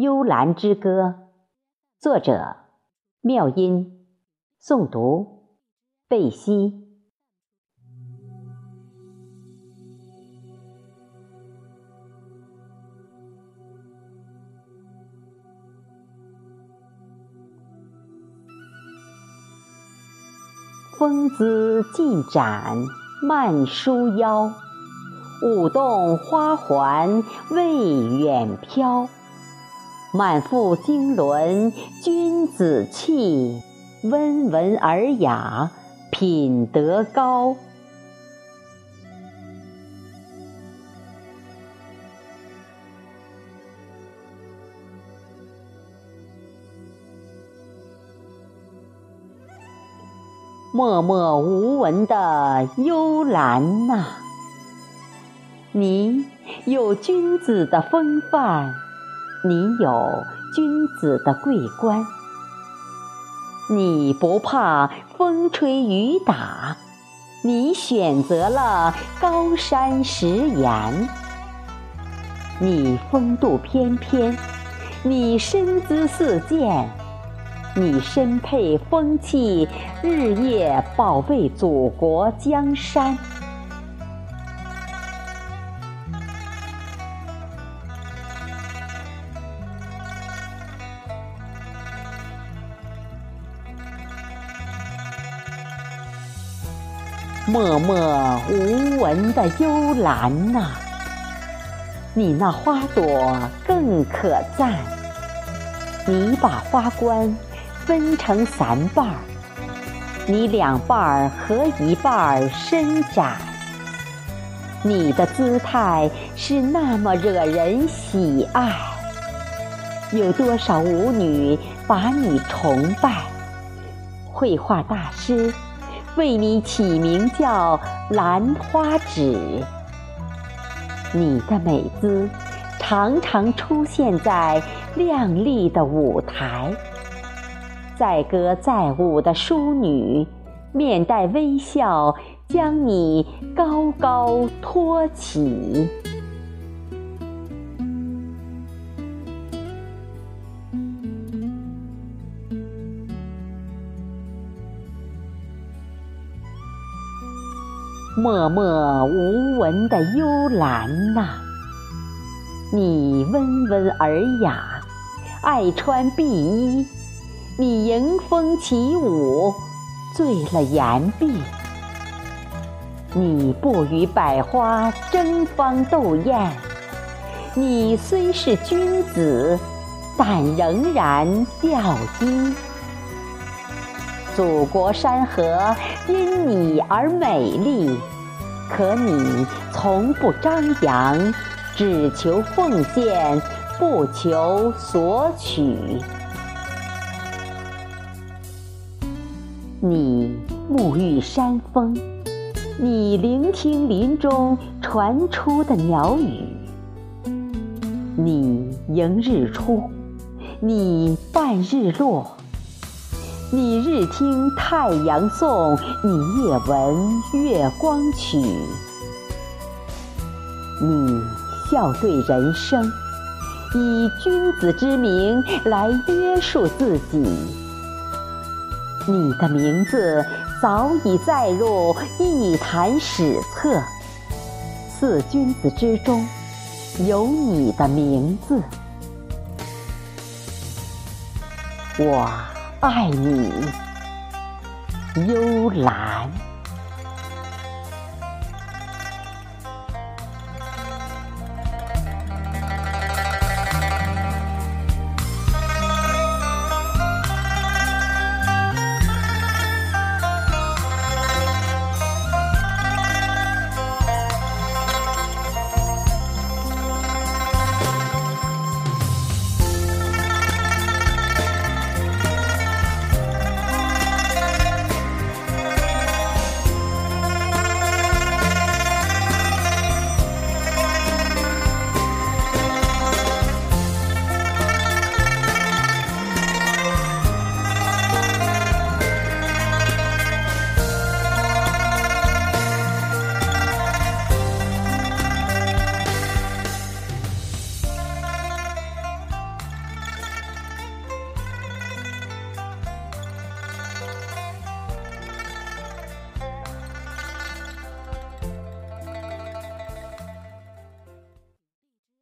幽兰之歌》，作者妙音，诵读贝西。风姿尽展慢舒腰，舞动花环未远飘。满腹经纶君子气，温文尔雅品德高。默默无闻的幽兰呐，你有君子的风范，你有君子的桂冠，你不怕风吹雨打，你选择了高山石岩，你风度翩翩，你身姿似剑。你身佩风气，日夜保卫祖国江山。默默无闻的幽兰呐，你那花朵更可赞。你把花冠。分成三瓣儿，你两瓣儿和一半儿伸展，你的姿态是那么惹人喜爱。有多少舞女把你崇拜？绘画大师为你起名叫兰花指。你的美姿常常出现在亮丽的舞台。载歌载舞的淑女，面带微笑，将你高高托起。默默无闻的幽兰呐，你温文尔雅，爱穿碧衣。你迎风起舞，醉了岩壁；你不与百花争芳斗艳；你虽是君子，但仍然掉衣。祖国山河因你而美丽，可你从不张扬，只求奉献，不求索取。你沐浴山风，你聆听林中传出的鸟语，你迎日出，你伴日落，你日听太阳颂，你夜闻月光曲，你笑对人生，以君子之名来约束自己。你的名字早已载入一坛史册，四君子之中有你的名字。我爱你，幽兰。